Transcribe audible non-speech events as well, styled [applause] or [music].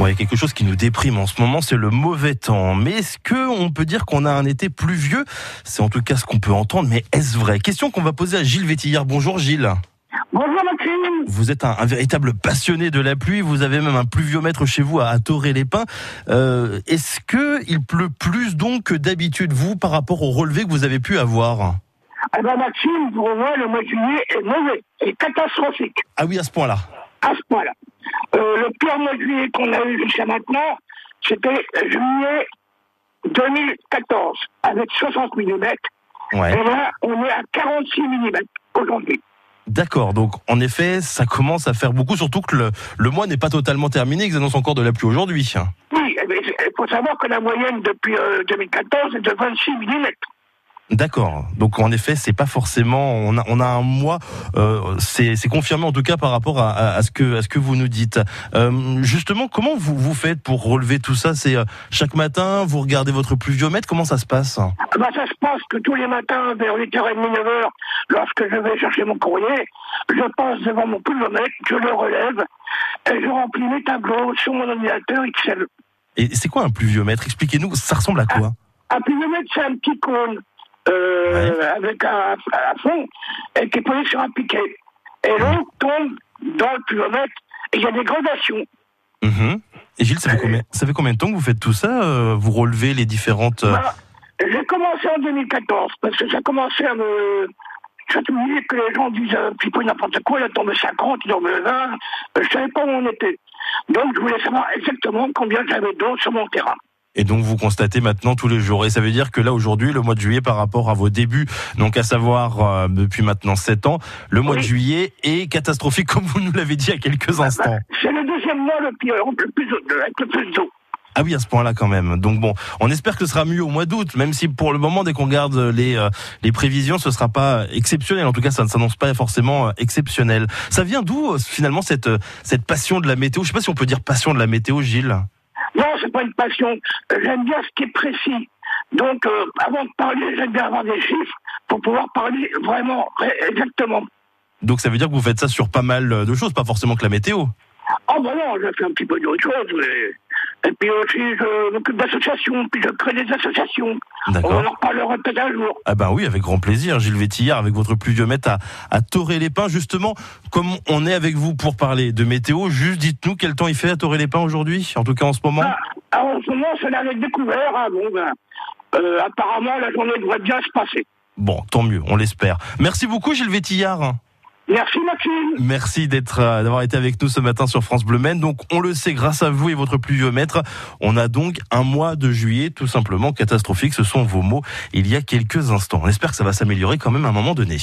Ouais, quelque chose qui nous déprime en ce moment, c'est le mauvais temps. Mais est-ce que on peut dire qu'on a un été pluvieux C'est en tout cas ce qu'on peut entendre, mais est-ce vrai? Question qu'on va poser à Gilles Vétillard. Bonjour Gilles. Bonjour Maxime. Vous êtes un, un véritable passionné de la pluie. Vous avez même un pluviomètre chez vous à, à Toré-les-Pins. Euh, est-ce que il pleut plus donc que d'habitude vous par rapport au relevé que vous avez pu avoir? Eh ben Maxime, pour moi, le mois de juillet est mauvais, est catastrophique, Ah oui, à ce point-là. à ce point-là. Euh, le pire mois de juillet qu'on a eu jusqu'à maintenant, c'était juillet 2014, avec 60 mm. Ouais. Et là, on est à 46 mm aujourd'hui. D'accord. Donc en effet, ça commence à faire beaucoup, surtout que le, le mois n'est pas totalement terminé. Ils annoncent encore de la pluie aujourd'hui. Oui, eh ben, il faut savoir que la moyenne depuis euh, 2014 est de 26 mm. D'accord. Donc en effet, c'est pas forcément. On a, on a un mois. Euh, c'est confirmé en tout cas par rapport à, à, à ce que à ce que vous nous dites. Euh, justement, comment vous vous faites pour relever tout ça? C'est euh, chaque matin, vous regardez votre pluviomètre. Comment ça se passe? Ah ben, ça se passe que tous les matins, vers 8h30, 9h, lorsque je vais chercher mon courrier, je passe devant mon pluvomètre, je le relève, et je remplis mes tableaux sur mon ordinateur Excel. Et c'est quoi un pluviomètre Expliquez-nous. Ça ressemble à quoi? Un pluvomètre, c'est un petit cône euh, avec un, un fond et qui est posé sur un piquet. Et l'eau tombe dans le pluvomètre et il y a des gradations. Mhm. Et Gilles, ça fait combien Ça fait combien de temps que vous faites tout ça euh, Vous relevez les différentes. euh. J'ai commencé en 2014 parce que ça a commencé à me. Je me disais que les gens disent un petit peu n'importe quoi, il a tombé 50, il en met 20. Euh, Je savais pas où on était. Donc je voulais savoir exactement combien j'avais d'eau sur mon terrain. Et donc vous constatez maintenant tous les jours. Et ça veut dire que là aujourd'hui, le mois de juillet par rapport à vos débuts, donc à savoir euh, depuis maintenant 7 ans, le mois de juillet est catastrophique [laughs] comme vous nous l'avez dit il y a quelques instants. C'est le deuxième mois le pire, le plus, avec le plus d'eau. Ah oui, à ce point-là quand même. Donc bon, on espère que ce sera mieux au mois d'août, même si pour le moment, dès qu'on regarde les euh, les prévisions, ce sera pas exceptionnel. En tout cas, ça ne s'annonce pas forcément euh, exceptionnel. Ça vient d'où euh, finalement cette euh, cette passion de la météo? Je sais pas si on peut dire passion de la météo, Gilles. Non, c'est pas une passion. J'aime bien ce qui est précis. Donc, euh, avant de parler, j'aime bien avoir des chiffres pour pouvoir parler vraiment, exactement. Donc ça veut dire que vous faites ça sur pas mal de choses, pas forcément que la météo. Oh ben non, je fais un petit peu d'autre chose, mais... Et puis aussi, je m'occupe d'associations, puis je crée des associations. On D'accord. en reparlera peut-être un jour. Ah ben oui, avec grand plaisir, Gilles Vétillard, avec votre pluviomètre à, à Toré-les-Pins. Justement, comme on est avec vous pour parler de météo, juste dites-nous quel temps il fait à Toré-les-Pins aujourd'hui, en tout cas en ce moment. Ah, alors, en ce moment, c'est la découvert. Hein, bon, ben, euh, apparemment, la journée devrait bien se passer. Bon, tant mieux, on l'espère. Merci beaucoup Gilles Vétillard. Merci, Maxime. Merci d'être euh, d'avoir été avec nous ce matin sur France Bleu Maine. Donc on le sait grâce à vous et votre pluviomètre, on a donc un mois de juillet tout simplement catastrophique, ce sont vos mots il y a quelques instants. On espère que ça va s'améliorer quand même un moment donné.